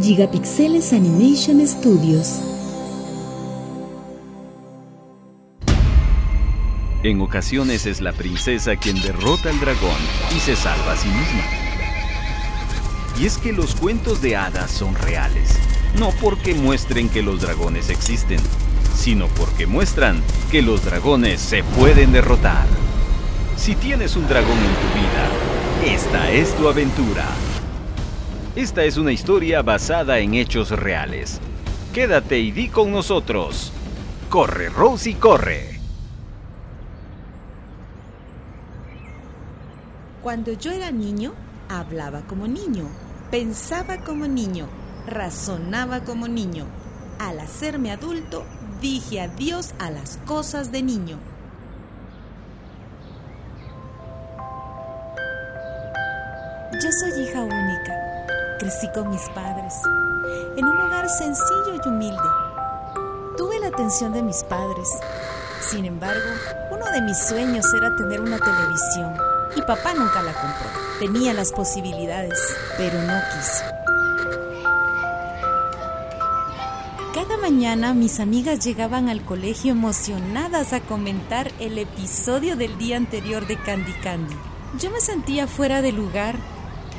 Gigapixeles Animation Studios. En ocasiones es la princesa quien derrota al dragón y se salva a sí misma. Y es que los cuentos de hadas son reales, no porque muestren que los dragones existen, sino porque muestran que los dragones se pueden derrotar. Si tienes un dragón en tu vida, esta es tu aventura. Esta es una historia basada en hechos reales. Quédate y di con nosotros. Corre, Rosie, corre. Cuando yo era niño, hablaba como niño, pensaba como niño, razonaba como niño. Al hacerme adulto, dije adiós a las cosas de niño. Yo soy hija única. Crecí con mis padres, en un hogar sencillo y humilde. Tuve la atención de mis padres. Sin embargo, uno de mis sueños era tener una televisión y papá nunca la compró. Tenía las posibilidades, pero no quiso. Cada mañana mis amigas llegaban al colegio emocionadas a comentar el episodio del día anterior de Candy Candy. Yo me sentía fuera de lugar,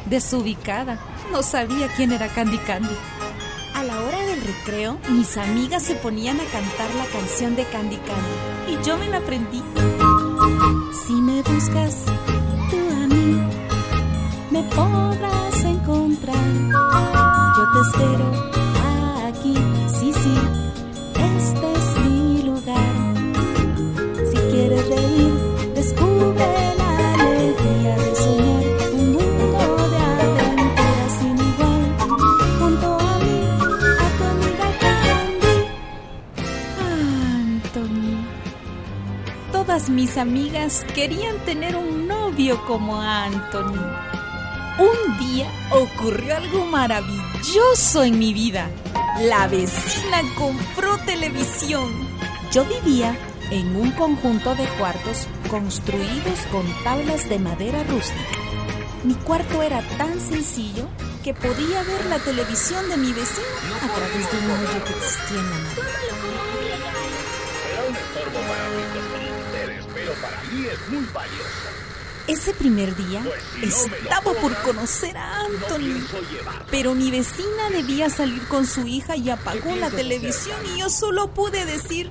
desubicada. No sabía quién era Candy Candy. A la hora del recreo, mis amigas se ponían a cantar la canción de Candy Candy y yo me la aprendí. Si me buscas, tú a mí me podrás encontrar. Yo te espero aquí, sí, sí, este es Todas mis amigas querían tener un novio como Anthony. Un día ocurrió algo maravilloso en mi vida. La vecina compró televisión. Yo vivía en un conjunto de cuartos construidos con tablas de madera rústica. Mi cuarto era tan sencillo que podía ver la televisión de mi vecino a través de un hoyo que existía en la madera. Mí es muy valioso. Ese primer día estaba por conocer a Anthony, pero mi vecina debía salir con su hija y apagó la televisión y yo solo pude decir,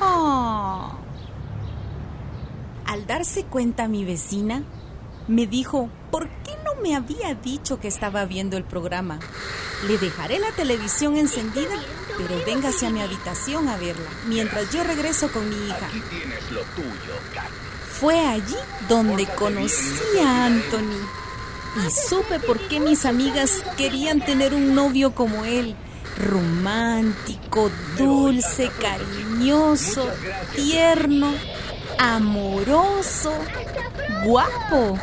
"Oh". Al darse cuenta mi vecina, me dijo, ¿por qué no me había dicho que estaba viendo el programa? Le dejaré la televisión encendida, pero véngase a mi habitación a verla, mientras yo regreso con mi hija. Aquí tienes lo tuyo, Candy. Fue allí donde conocí a Anthony y supe por qué mis amigas querían tener un novio como él. Romántico, dulce, cariñoso, tierno, amoroso, guapo.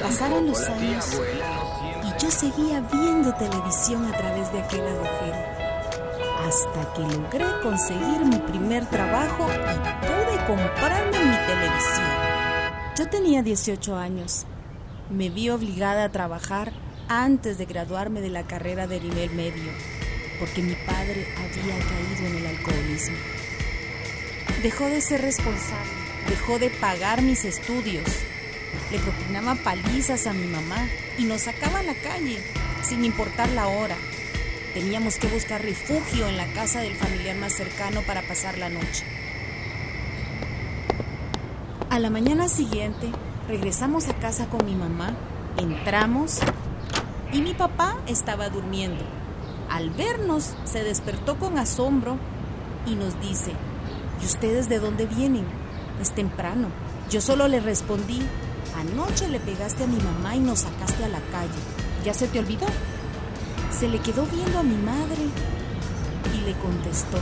Pasaron los años y yo seguía viendo televisión a través de aquel agujero hasta que logré conseguir mi primer trabajo y pude comprarme mi televisión. Yo tenía 18 años. Me vi obligada a trabajar antes de graduarme de la carrera de nivel medio, porque mi padre había caído en el alcoholismo. Dejó de ser responsable, dejó de pagar mis estudios, le propinaba palizas a mi mamá y nos sacaba a la calle, sin importar la hora. Teníamos que buscar refugio en la casa del familiar más cercano para pasar la noche. A la mañana siguiente, regresamos a casa con mi mamá, entramos y mi papá estaba durmiendo. Al vernos, se despertó con asombro y nos dice, ¿y ustedes de dónde vienen? Es temprano. Yo solo le respondí, anoche le pegaste a mi mamá y nos sacaste a la calle. ¿Ya se te olvidó? Se le quedó viendo a mi madre y le contestó.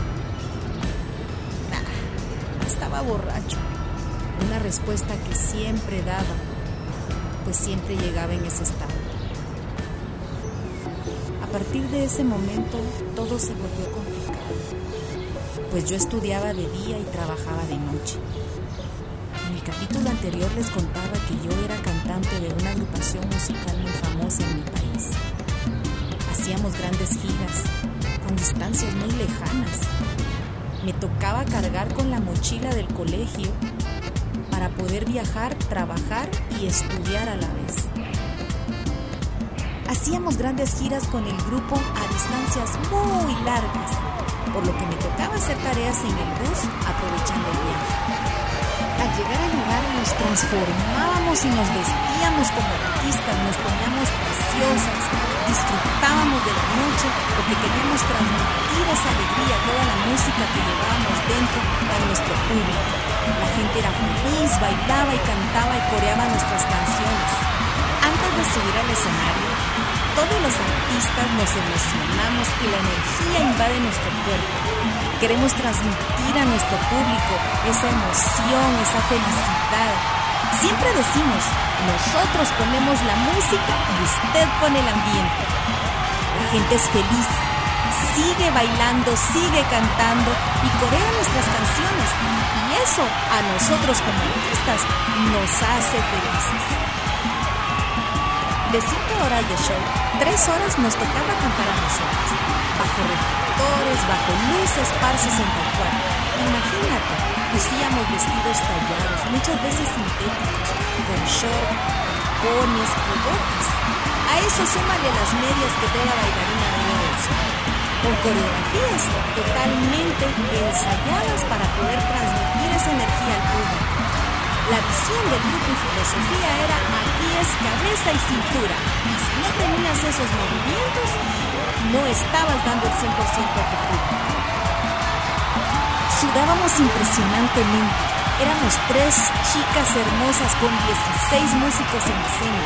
Nah, estaba borracho. Una respuesta que siempre daba, pues siempre llegaba en ese estado. A partir de ese momento todo se volvió complicado, pues yo estudiaba de día y trabajaba de noche. En el capítulo anterior les contaba que yo era cantante de una agrupación musical muy famosa en mi país. Hacíamos grandes giras, con distancias muy lejanas. Me tocaba cargar con la mochila del colegio para poder viajar, trabajar y estudiar a la vez. Hacíamos grandes giras con el grupo a distancias muy largas, por lo que me tocaba hacer tareas en el bus aprovechando el viaje. Al llegar al lugar nos transformábamos y nos vestíamos como artistas, nos poníamos preciosas, disfrutábamos de la noche porque queríamos transmitir esa alegría, toda bailaba y cantaba y coreaba nuestras canciones. Antes de subir al escenario, todos los artistas nos emocionamos y la energía invade nuestro cuerpo. Queremos transmitir a nuestro público esa emoción, esa felicidad. Siempre decimos, nosotros ponemos la música y usted pone el ambiente. La gente es feliz, sigue bailando, sigue cantando y corea nuestras canciones. Y eso a nosotros como artistas nos hace felices. De 5 horas de show, 3 horas nos tocaba cantar a nosotros, bajo reflectores, bajo luces par 64. Imagínate, lucíamos vestidos tallados, muchas veces sintéticos, con short, tacones o botas. A eso súmale las medias que trae la bailarina de bolso. Con coreografías totalmente ensayadas para poder transmitir esa energía al público. La visión del grupo y filosofía era aquí cabeza y cintura. Y si no tenías esos movimientos, no estabas dando el 100% a tu público. Sudábamos impresionantemente. Éramos tres chicas hermosas con 16 músicos en escena.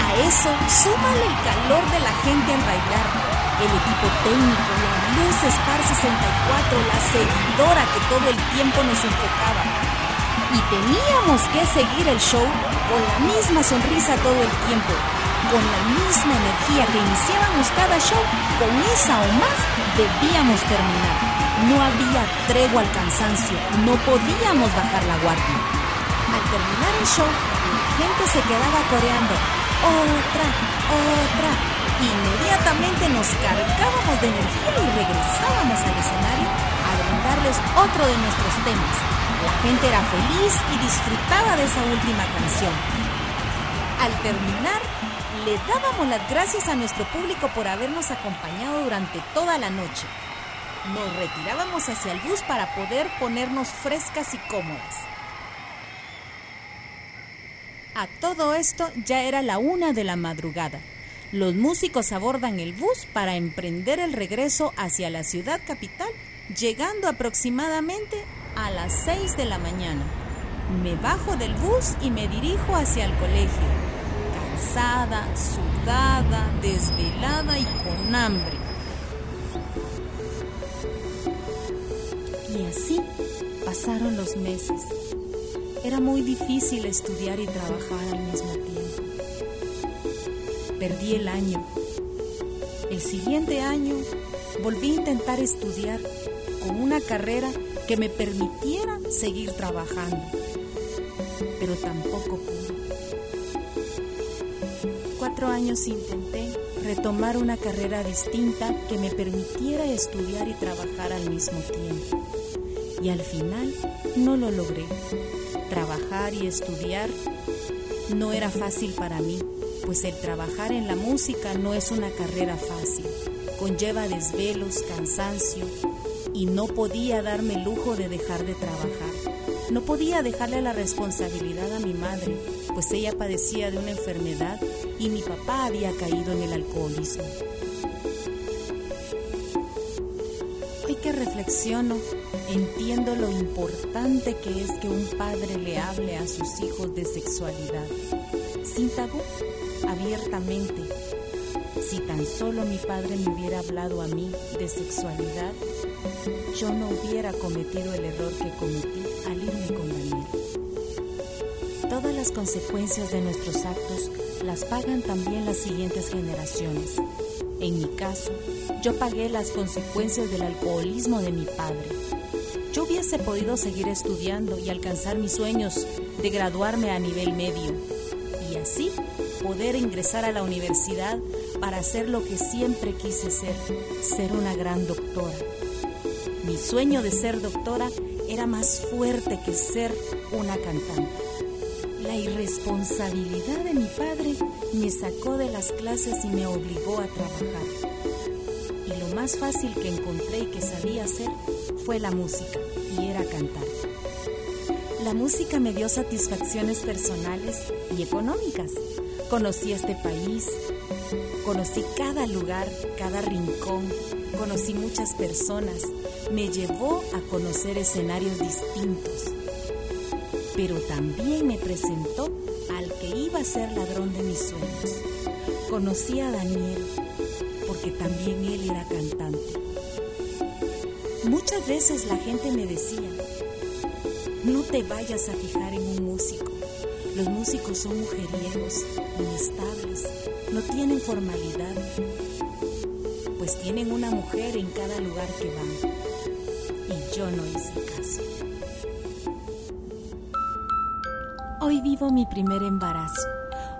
A eso, súmale el calor de la gente al bailar, el equipo técnico, las luces par 64, la seguidora que todo el tiempo nos enfocaba y teníamos que seguir el show con la misma sonrisa todo el tiempo, con la misma energía que iniciábamos cada show, con esa o más debíamos terminar. No había tregua al cansancio, no podíamos bajar la guardia. Al terminar el show, la gente se quedaba coreando, otra, otra. Inmediatamente nos cargábamos de energía y regresábamos al escenario a brindarles otro de nuestros temas. La gente era feliz y disfrutaba de esa última canción. Al terminar, le dábamos las gracias a nuestro público por habernos acompañado durante toda la noche. Nos retirábamos hacia el bus para poder ponernos frescas y cómodas. A todo esto ya era la una de la madrugada. Los músicos abordan el bus para emprender el regreso hacia la ciudad capital, llegando aproximadamente a las 6 de la mañana. Me bajo del bus y me dirijo hacia el colegio, cansada, sudada, desvelada y con hambre. Y así pasaron los meses. Era muy difícil estudiar y trabajar al mismo tiempo. Perdí el año. El siguiente año volví a intentar estudiar con una carrera que me permitiera seguir trabajando, pero tampoco pude. Cuatro años intenté retomar una carrera distinta que me permitiera estudiar y trabajar al mismo tiempo. Y al final no lo logré. Trabajar y estudiar no era fácil para mí, pues el trabajar en la música no es una carrera fácil. Conlleva desvelos, cansancio, y no podía darme el lujo de dejar de trabajar. No podía dejarle la responsabilidad a mi madre, pues ella padecía de una enfermedad y mi papá había caído en el alcoholismo. Hoy que reflexiono, entiendo lo importante que es que un padre le hable a sus hijos de sexualidad, sin tabú, abiertamente. Si tan solo mi padre me hubiera hablado a mí de sexualidad, yo no hubiera cometido el error que cometí al irme con Daniel. Todas las consecuencias de nuestros actos las pagan también las siguientes generaciones. En mi caso, yo pagué las consecuencias del alcoholismo de mi padre. Yo hubiese podido seguir estudiando y alcanzar mis sueños de graduarme a nivel medio. Y así poder ingresar a la universidad para hacer lo que siempre quise ser, ser una gran doctora. Mi sueño de ser doctora era más fuerte que ser una cantante. La irresponsabilidad de mi padre me sacó de las clases y me obligó a trabajar. Y lo más fácil que encontré y que sabía hacer fue la música, y era cantar. La música me dio satisfacciones personales y económicas. Conocí este país, conocí cada lugar, cada rincón, conocí muchas personas, me llevó a conocer escenarios distintos. Pero también me presentó al que iba a ser ladrón de mis sueños. Conocí a Daniel, porque también él era cantante. Muchas veces la gente me decía, no te vayas a fijar en un músico. Los músicos son mujeriegos, inestables, no tienen formalidad, pues tienen una mujer en cada lugar que van. Y yo no hice caso. Hoy vivo mi primer embarazo,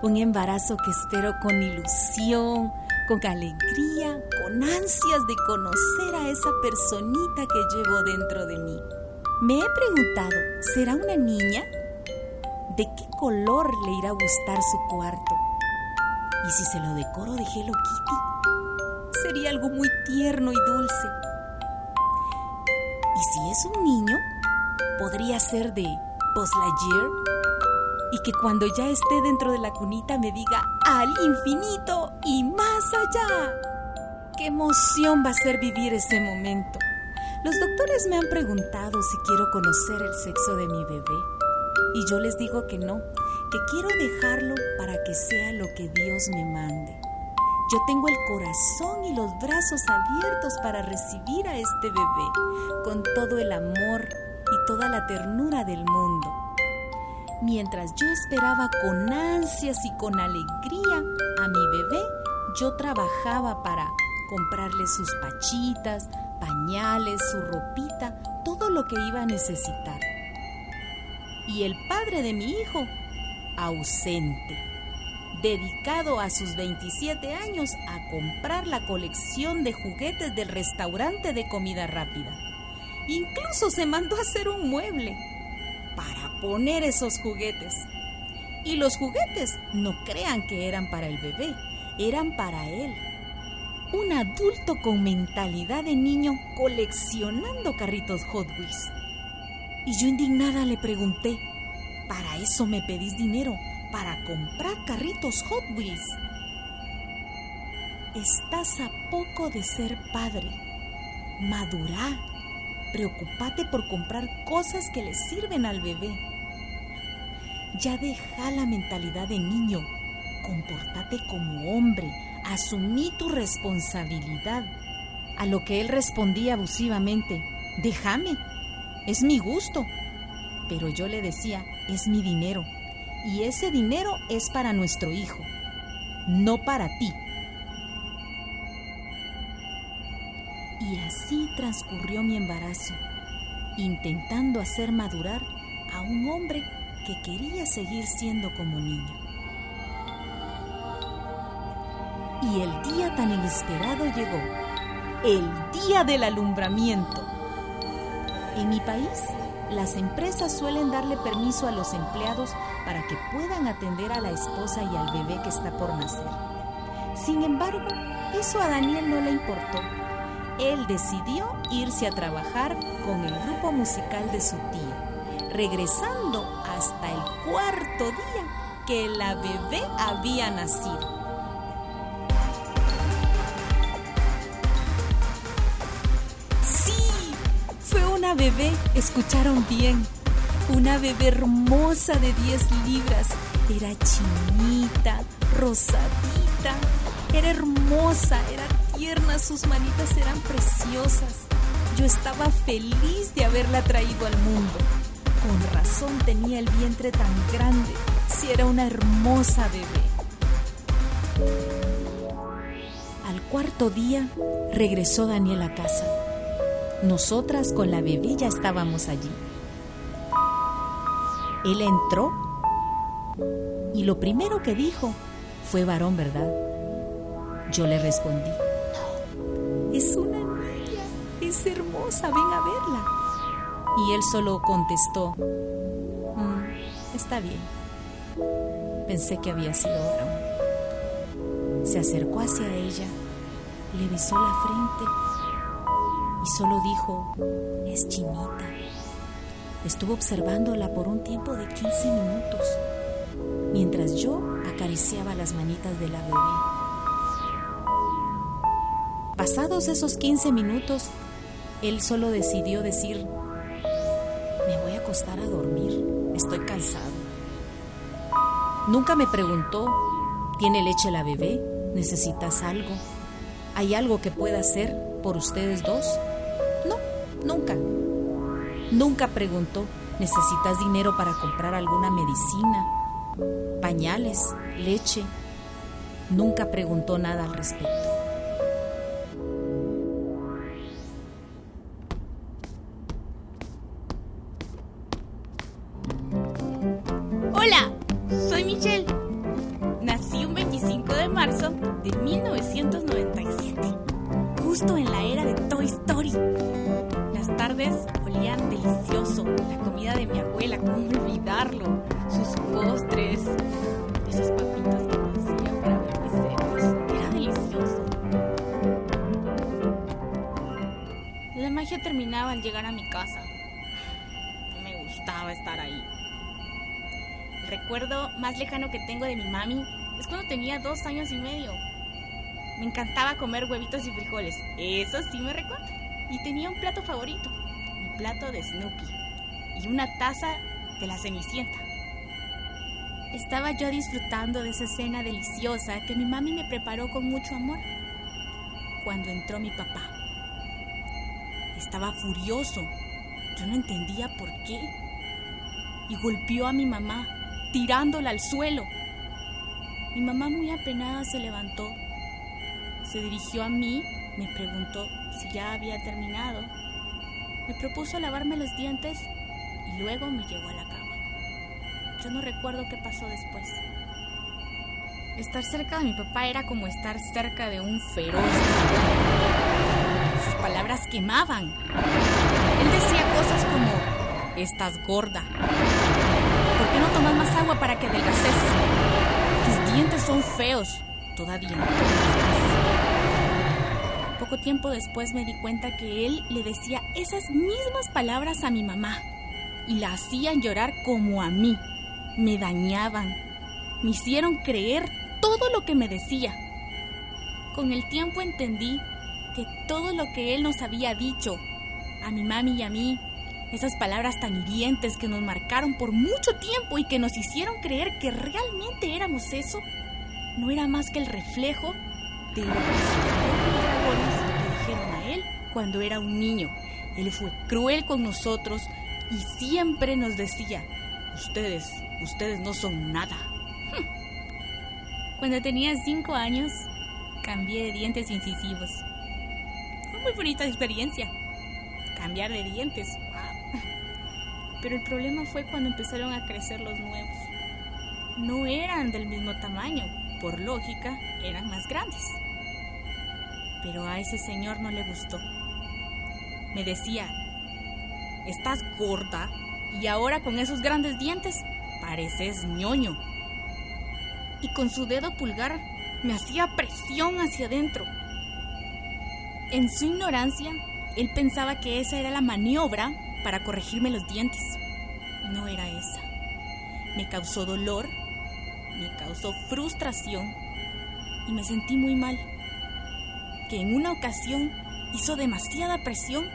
un embarazo que espero con ilusión, con alegría, con ansias de conocer a esa personita que llevo dentro de mí. Me he preguntado, ¿será una niña? ¿De qué color le irá a gustar su cuarto? ¿Y si se lo decoro de Hello Kitty? Sería algo muy tierno y dulce. ¿Y si es un niño? ¿Podría ser de Lightyear? Y que cuando ya esté dentro de la cunita me diga al infinito y más allá. ¡Qué emoción va a ser vivir ese momento! Los doctores me han preguntado si quiero conocer el sexo de mi bebé y yo les digo que no, que quiero dejarlo para que sea lo que Dios me mande. Yo tengo el corazón y los brazos abiertos para recibir a este bebé con todo el amor y toda la ternura del mundo. Mientras yo esperaba con ansias y con alegría a mi bebé, yo trabajaba para comprarle sus pachitas, pañales, su ropita, todo lo que iba a necesitar. Y el padre de mi hijo, ausente, dedicado a sus 27 años a comprar la colección de juguetes del restaurante de comida rápida. Incluso se mandó a hacer un mueble para poner esos juguetes. Y los juguetes no crean que eran para el bebé, eran para él un adulto con mentalidad de niño coleccionando carritos Hot Wheels. Y yo indignada le pregunté, ¿para eso me pedís dinero? ¿Para comprar carritos Hot Wheels? Estás a poco de ser padre. Madurá. Preocúpate por comprar cosas que le sirven al bebé. Ya deja la mentalidad de niño. Comportate como hombre asumí tu responsabilidad. A lo que él respondía abusivamente, déjame, es mi gusto. Pero yo le decía, es mi dinero, y ese dinero es para nuestro hijo, no para ti. Y así transcurrió mi embarazo, intentando hacer madurar a un hombre que quería seguir siendo como niño. Y el día tan inesperado llegó, el día del alumbramiento. En mi país, las empresas suelen darle permiso a los empleados para que puedan atender a la esposa y al bebé que está por nacer. Sin embargo, eso a Daniel no le importó. Él decidió irse a trabajar con el grupo musical de su tía, regresando hasta el cuarto día que la bebé había nacido. Bebé, escucharon bien, una bebé hermosa de 10 libras. Era chinita, rosadita, era hermosa, era tierna, sus manitas eran preciosas. Yo estaba feliz de haberla traído al mundo. Con razón tenía el vientre tan grande, si era una hermosa bebé. Al cuarto día regresó Daniel a casa. Nosotras con la bebé ya estábamos allí. Él entró y lo primero que dijo Fue varón, ¿verdad? Yo le respondí. No, es una niña, es hermosa, ven a verla. Y él solo contestó, "Mm, está bien. Pensé que había sido varón. Se acercó hacia ella, le besó la frente y solo dijo, es chinita. Estuvo observándola por un tiempo de 15 minutos, mientras yo acariciaba las manitas de la bebé. Pasados esos 15 minutos, él solo decidió decir, me voy a acostar a dormir, estoy cansado. Nunca me preguntó, ¿tiene leche la bebé? ¿Necesitas algo? ¿Hay algo que pueda hacer por ustedes dos? Nunca. Nunca preguntó, ¿necesitas dinero para comprar alguna medicina? ¿Pañales? ¿Leche? Nunca preguntó nada al respecto. Hola, soy Michelle. Tardes olían delicioso, la comida de mi abuela, cómo olvidarlo, sus postres, esas papitas que me para ver mis series, era delicioso. La magia terminaba al llegar a mi casa. No me gustaba estar ahí. El recuerdo más lejano que tengo de mi mami es cuando tenía dos años y medio. Me encantaba comer huevitos y frijoles, eso sí me recuerdo. Y tenía un plato favorito, plato de Snoopy, y una taza de la Cenicienta. Estaba yo disfrutando de esa cena deliciosa que mi mami me preparó con mucho amor. Cuando entró mi papá. Estaba furioso. Yo no entendía por qué. Y golpeó a mi mamá, tirándola al suelo. Mi mamá muy apenada se levantó, se dirigió a mí, me preguntó si ya había terminado, me propuso lavarme los dientes y luego me llevó a la cama. Yo no recuerdo qué pasó después. Estar cerca de mi papá era como estar cerca de un feroz. Sus palabras quemaban. Él decía cosas como, estás gorda. ¿Por qué no tomas más agua para que adelgaces? Tus dientes son feos. Todavía no Tiempo después me di cuenta que él le decía esas mismas palabras a mi mamá y la hacían llorar como a mí. Me dañaban. Me hicieron creer todo lo que me decía. Con el tiempo entendí que todo lo que él nos había dicho, a mi mami y a mí, esas palabras tan hirientes que nos marcaron por mucho tiempo y que nos hicieron creer que realmente éramos eso, no era más que el reflejo de lo que cuando era un niño. Él fue cruel con nosotros y siempre nos decía, ustedes, ustedes no son nada. Cuando tenía cinco años, cambié de dientes incisivos. Fue muy bonita experiencia. Cambiar de dientes. Pero el problema fue cuando empezaron a crecer los nuevos. No eran del mismo tamaño. Por lógica, eran más grandes. Pero a ese señor no le gustó. Me decía, estás gorda y ahora con esos grandes dientes pareces ñoño y con su dedo pulgar me hacía presión hacia adentro. En su ignorancia, él pensaba que esa era la maniobra para corregirme los dientes. No era esa. Me causó dolor, me causó frustración y me sentí muy mal. Que en una ocasión hizo demasiada presión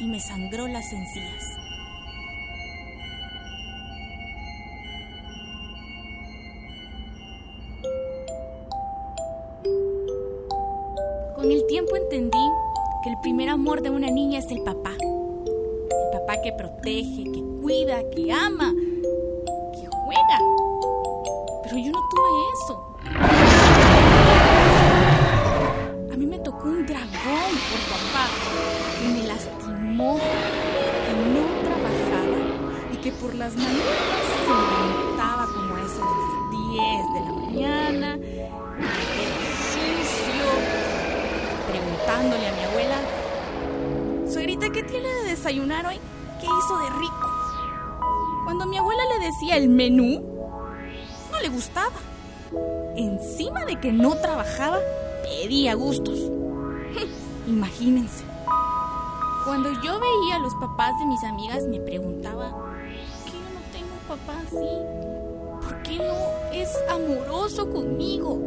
y me sangró las encías. Con el tiempo entendí que el primer amor de una niña es el papá. El papá que protege, que cuida, que ama, que juega. Pero yo no tuve eso. A mí me tocó un dragón por papá que me que no trabajaba y que por las mañanas se levantaba como eso de las 10 de la mañana, ejercicio, preguntándole a mi abuela, suegrita, ¿qué tiene de desayunar hoy? ¿Qué hizo de rico? Cuando mi abuela le decía el menú, no le gustaba. Encima de que no trabajaba, pedía gustos. Imagínense. Cuando yo veía a los papás de mis amigas me preguntaba, ¿por qué no tengo un papá así? ¿Por qué no es amoroso conmigo?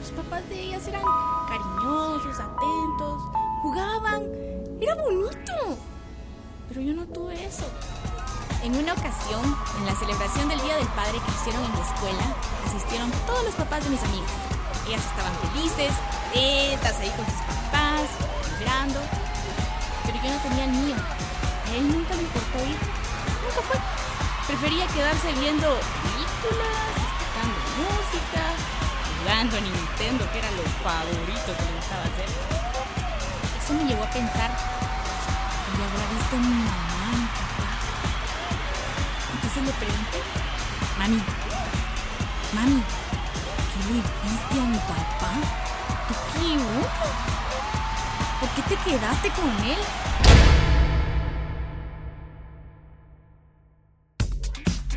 Los papás de ellas eran cariñosos, atentos, jugaban, era bonito. Pero yo no tuve eso. En una ocasión, en la celebración del Día del Padre que hicieron en la escuela, asistieron todos los papás de mis amigas. Ellas estaban felices, contentas ahí con sus papás, vibrando. Yo no tenía el mío. A él nunca le importó ir. Nunca fue. Prefería quedarse viendo películas, escuchando música, jugando a Nintendo, que era lo favorito que le gustaba hacer. Eso me llevó a pensar le habrá visto mi mamá, mi papá. Entonces le pregunté, mami, mami, ¿qué le viste a mi papá? ¿Tú qué hubo? ¿Por qué te quedaste con él?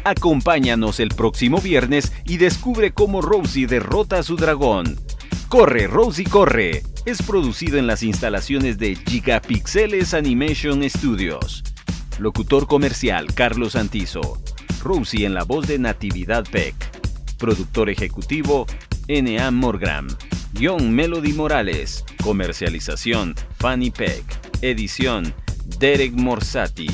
Acompáñanos el próximo viernes y descubre cómo Rosie derrota a su dragón. Corre, Rosie, corre. Es producido en las instalaciones de Gigapixeles Animation Studios. Locutor comercial Carlos Antizo. Rosie en la voz de Natividad Peck. Productor ejecutivo N.A. Morgram. Guión Melody Morales. Comercialización Fanny Peck. Edición Derek Morsati.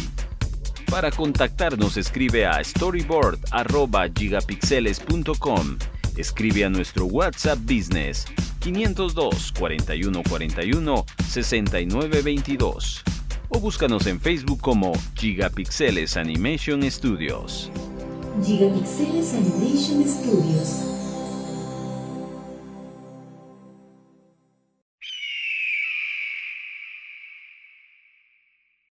Para contactarnos escribe a storyboard.gigapixeles.com. Escribe a nuestro WhatsApp Business 502 41 41 69 22 o búscanos en Facebook como Gigapixeles Animation Studios. Gigapixeles Animation Studios